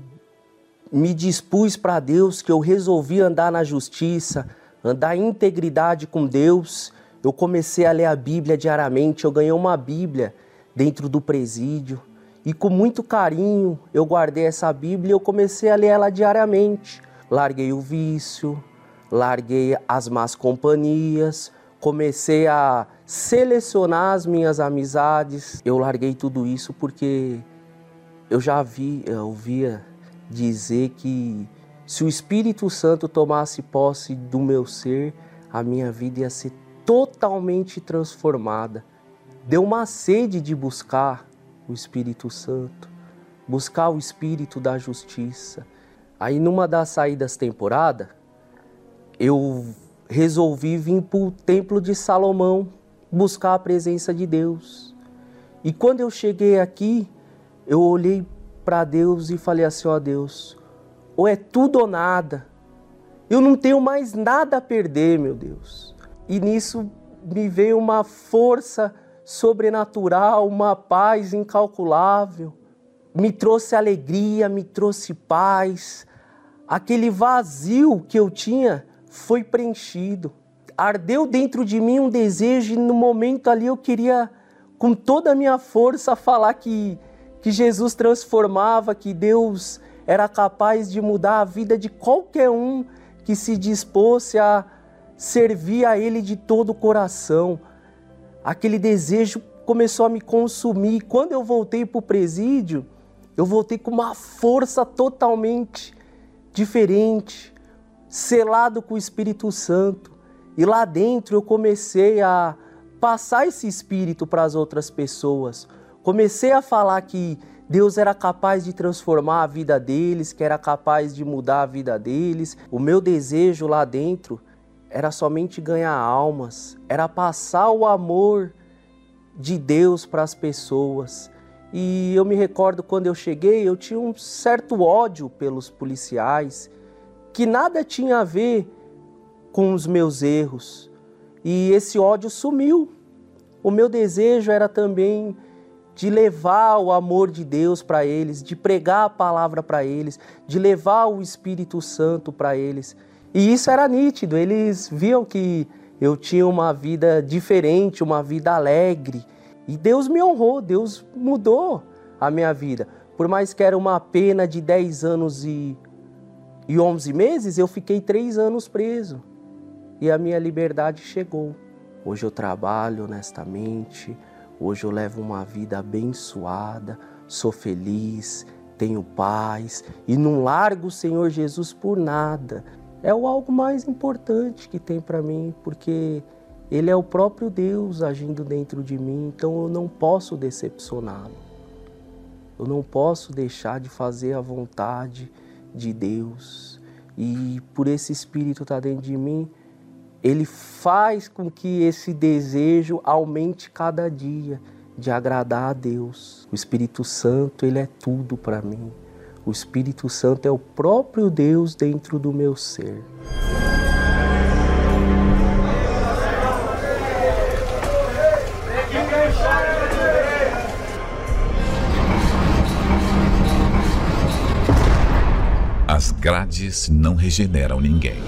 me dispus para Deus, que eu resolvi andar na justiça, andar em integridade com Deus, eu comecei a ler a Bíblia diariamente. Eu ganhei uma Bíblia dentro do presídio e com muito carinho eu guardei essa Bíblia e eu comecei a ler ela diariamente. Larguei o vício, larguei as más companhias, comecei a selecionar as minhas amizades. Eu larguei tudo isso porque eu já vi, eu ouvia dizer que se o Espírito Santo tomasse posse do meu ser, a minha vida ia ser totalmente transformada. Deu uma sede de buscar o Espírito Santo, buscar o Espírito da justiça. Aí, numa das saídas temporada, eu resolvi vir para o Templo de Salomão buscar a presença de Deus. E quando eu cheguei aqui, eu olhei para Deus e falei assim: ó Deus, ou é tudo ou nada. Eu não tenho mais nada a perder, meu Deus. E nisso me veio uma força sobrenatural, uma paz incalculável. Me trouxe alegria, me trouxe paz. Aquele vazio que eu tinha foi preenchido. Ardeu dentro de mim um desejo e no momento ali eu queria com toda a minha força falar que que Jesus transformava, que Deus era capaz de mudar a vida de qualquer um que se dispôsse a servir a Ele de todo o coração. Aquele desejo começou a me consumir. Quando eu voltei para o presídio, eu voltei com uma força totalmente diferente, selado com o Espírito Santo. E lá dentro eu comecei a passar esse espírito para as outras pessoas. Comecei a falar que Deus era capaz de transformar a vida deles, que era capaz de mudar a vida deles. O meu desejo lá dentro era somente ganhar almas, era passar o amor de Deus para as pessoas. E eu me recordo quando eu cheguei, eu tinha um certo ódio pelos policiais, que nada tinha a ver com os meus erros. E esse ódio sumiu. O meu desejo era também de levar o amor de Deus para eles, de pregar a palavra para eles, de levar o Espírito Santo para eles. E isso era nítido, eles viam que eu tinha uma vida diferente, uma vida alegre. E Deus me honrou, Deus mudou a minha vida. Por mais que era uma pena de 10 anos e, e 11 meses, eu fiquei 3 anos preso. E a minha liberdade chegou. Hoje eu trabalho honestamente, Hoje eu levo uma vida abençoada, sou feliz, tenho paz e não largo o Senhor Jesus por nada. É o algo mais importante que tem para mim, porque Ele é o próprio Deus agindo dentro de mim, então eu não posso decepcioná-lo. Eu não posso deixar de fazer a vontade de Deus. E por esse Espírito estar tá dentro de mim, ele faz com que esse desejo aumente cada dia de agradar a Deus. O Espírito Santo, ele é tudo para mim. O Espírito Santo é o próprio Deus dentro do meu ser. As grades não regeneram ninguém.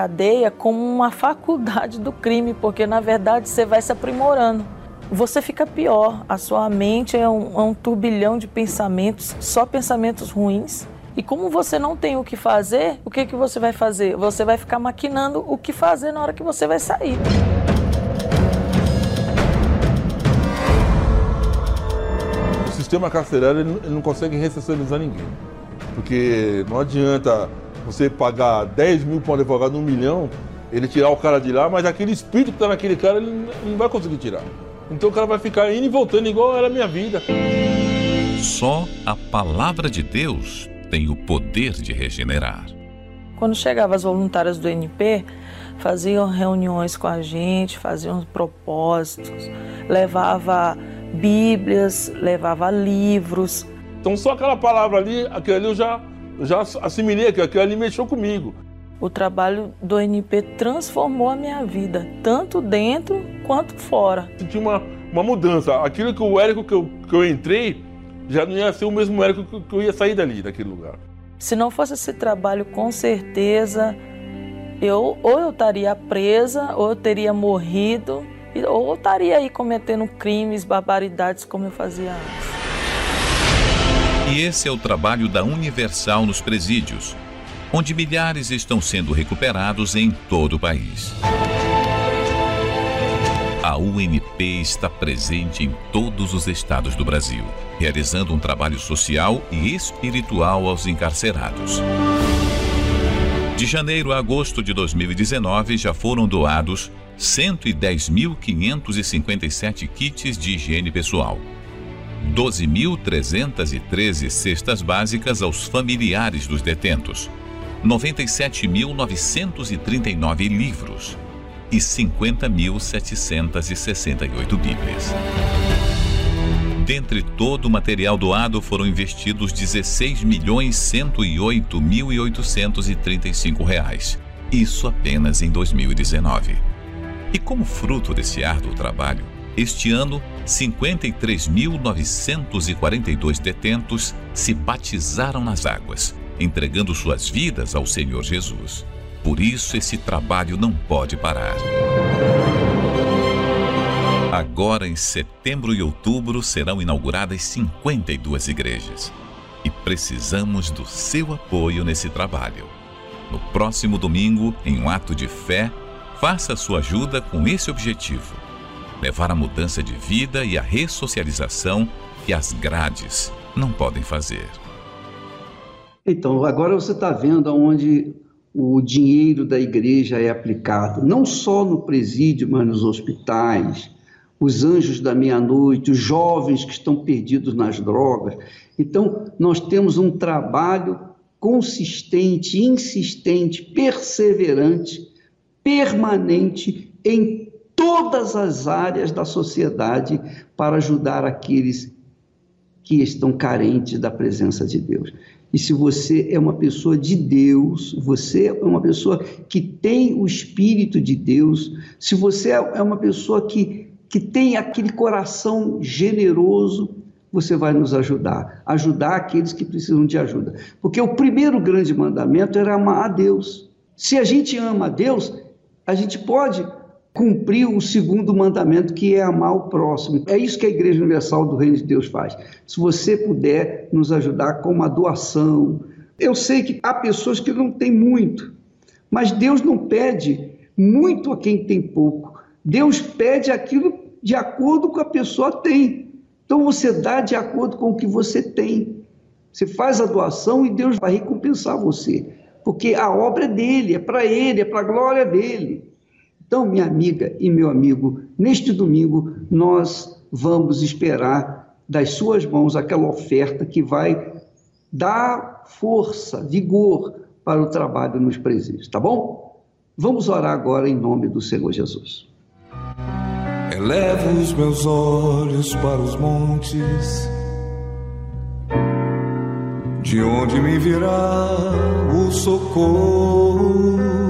Cadeia como uma faculdade do crime, porque na verdade você vai se aprimorando. você fica pior. A sua mente é um, é um turbilhão de pensamentos, só pensamentos ruins. E como você não tem o que fazer, o que, que você vai fazer? Você vai ficar maquinando o que fazer na hora que você vai sair. O sistema carcerário ele não consegue ressocializar ninguém. Porque não adianta você pagar 10 mil para um advogado, um milhão, ele tirar o cara de lá, mas aquele espírito que está naquele cara, ele não vai conseguir tirar. Então o cara vai ficar indo e voltando igual era a minha vida. Só a palavra de Deus tem o poder de regenerar. Quando chegavam as voluntárias do NP, faziam reuniões com a gente, faziam propósitos, levava bíblias, levava livros. Então só aquela palavra ali, aquele ali eu já, eu já assimilei, que aquele ali mexeu comigo. O trabalho do NP transformou a minha vida, tanto dentro quanto fora. Senti uma, uma mudança. Aquilo que o Érico que eu, que eu entrei, já não ia ser o mesmo Érico que eu ia sair dali, daquele lugar. Se não fosse esse trabalho, com certeza, eu ou eu estaria presa, ou eu teria morrido, ou eu estaria aí cometendo crimes, barbaridades como eu fazia antes. E esse é o trabalho da Universal nos presídios, onde milhares estão sendo recuperados em todo o país. A UNP está presente em todos os estados do Brasil, realizando um trabalho social e espiritual aos encarcerados. De janeiro a agosto de 2019, já foram doados 110.557 kits de higiene pessoal, 12.313 cestas básicas aos familiares dos detentos, 97.939 livros e 50.768 Bíblias. Dentre todo o material doado foram investidos 16 milhões 108 mil e 835 reais. Isso apenas em 2019. E como fruto desse árduo trabalho, este ano 53.942 detentos se batizaram nas águas, entregando suas vidas ao Senhor Jesus. Por isso, esse trabalho não pode parar. Agora, em setembro e outubro, serão inauguradas 52 igrejas. E precisamos do seu apoio nesse trabalho. No próximo domingo, em um ato de fé, faça sua ajuda com esse objetivo: levar a mudança de vida e a ressocialização que as grades não podem fazer. Então, agora você está vendo onde o dinheiro da igreja é aplicado, não só no presídio, mas nos hospitais, os anjos da meia-noite, os jovens que estão perdidos nas drogas. Então, nós temos um trabalho consistente, insistente, perseverante, permanente em todas as áreas da sociedade para ajudar aqueles que estão carentes da presença de Deus. E se você é uma pessoa de Deus, você é uma pessoa que tem o Espírito de Deus, se você é uma pessoa que, que tem aquele coração generoso, você vai nos ajudar, ajudar aqueles que precisam de ajuda. Porque o primeiro grande mandamento era amar a Deus. Se a gente ama a Deus, a gente pode cumprir o segundo mandamento, que é amar o próximo. É isso que a Igreja Universal do Reino de Deus faz. Se você puder nos ajudar com uma doação. Eu sei que há pessoas que não têm muito, mas Deus não pede muito a quem tem pouco. Deus pede aquilo de acordo com a pessoa tem. Então você dá de acordo com o que você tem. Você faz a doação e Deus vai recompensar você, porque a obra é dele, é para ele, é para a glória dele. Então, minha amiga e meu amigo, neste domingo nós vamos esperar das suas mãos aquela oferta que vai dar força, vigor para o trabalho nos presídios, tá bom? Vamos orar agora em nome do Senhor Jesus. Elevo os meus olhos para os montes, de onde me virá o socorro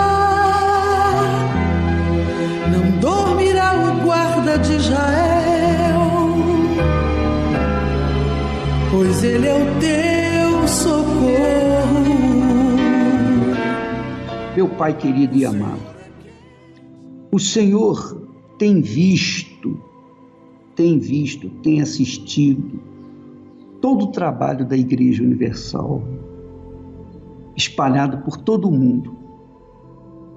Pois ele é o teu socorro. Meu Pai querido e amado, o Senhor tem visto, tem visto, tem assistido todo o trabalho da Igreja Universal, espalhado por todo o mundo.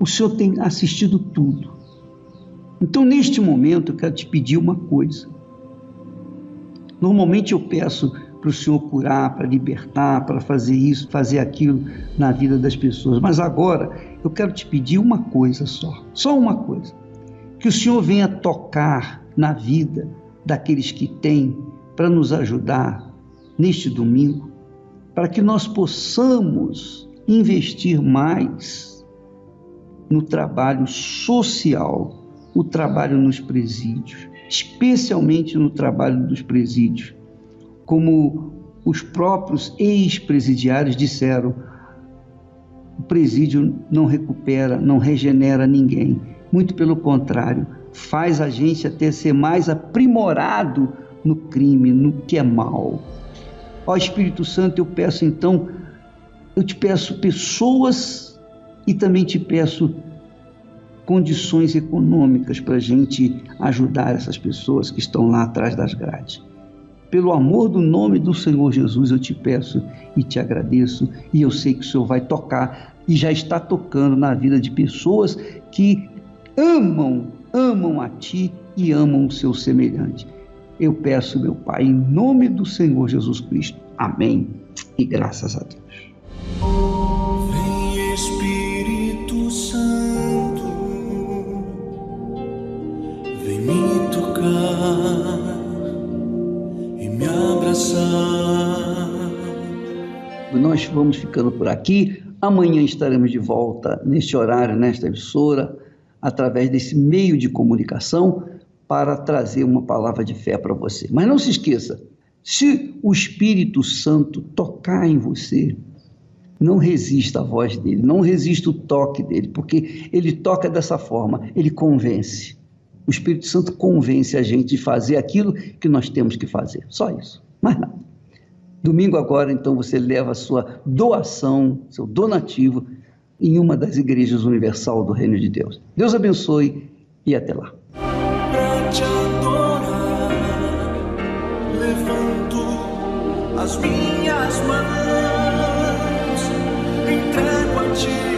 O Senhor tem assistido tudo. Então, neste momento, eu quero te pedir uma coisa. Normalmente eu peço para o Senhor curar, para libertar, para fazer isso, fazer aquilo na vida das pessoas. Mas agora eu quero te pedir uma coisa só, só uma coisa. Que o Senhor venha tocar na vida daqueles que têm para nos ajudar neste domingo, para que nós possamos investir mais no trabalho social, o trabalho nos presídios, especialmente no trabalho dos presídios como os próprios ex-presidiários disseram, o presídio não recupera, não regenera ninguém. Muito pelo contrário, faz a gente até ser mais aprimorado no crime, no que é mal. Ó Espírito Santo, eu peço então, eu te peço pessoas e também te peço condições econômicas para a gente ajudar essas pessoas que estão lá atrás das grades. Pelo amor do nome do Senhor Jesus, eu te peço e te agradeço, e eu sei que o Senhor vai tocar e já está tocando na vida de pessoas que amam, amam a Ti e amam o seu semelhante. Eu peço, meu Pai, em nome do Senhor Jesus Cristo. Amém. E graças a Deus. Vem Espírito Nós vamos ficando por aqui. Amanhã estaremos de volta neste horário, nesta emissora, através desse meio de comunicação, para trazer uma palavra de fé para você. Mas não se esqueça: se o Espírito Santo tocar em você, não resista à voz dele, não resista o toque dele, porque ele toca dessa forma, ele convence o Espírito Santo convence a gente de fazer aquilo que nós temos que fazer. Só isso, mais nada. Domingo agora, então, você leva a sua doação, seu donativo, em uma das igrejas universal do Reino de Deus. Deus abençoe e até lá. Entrego a ti.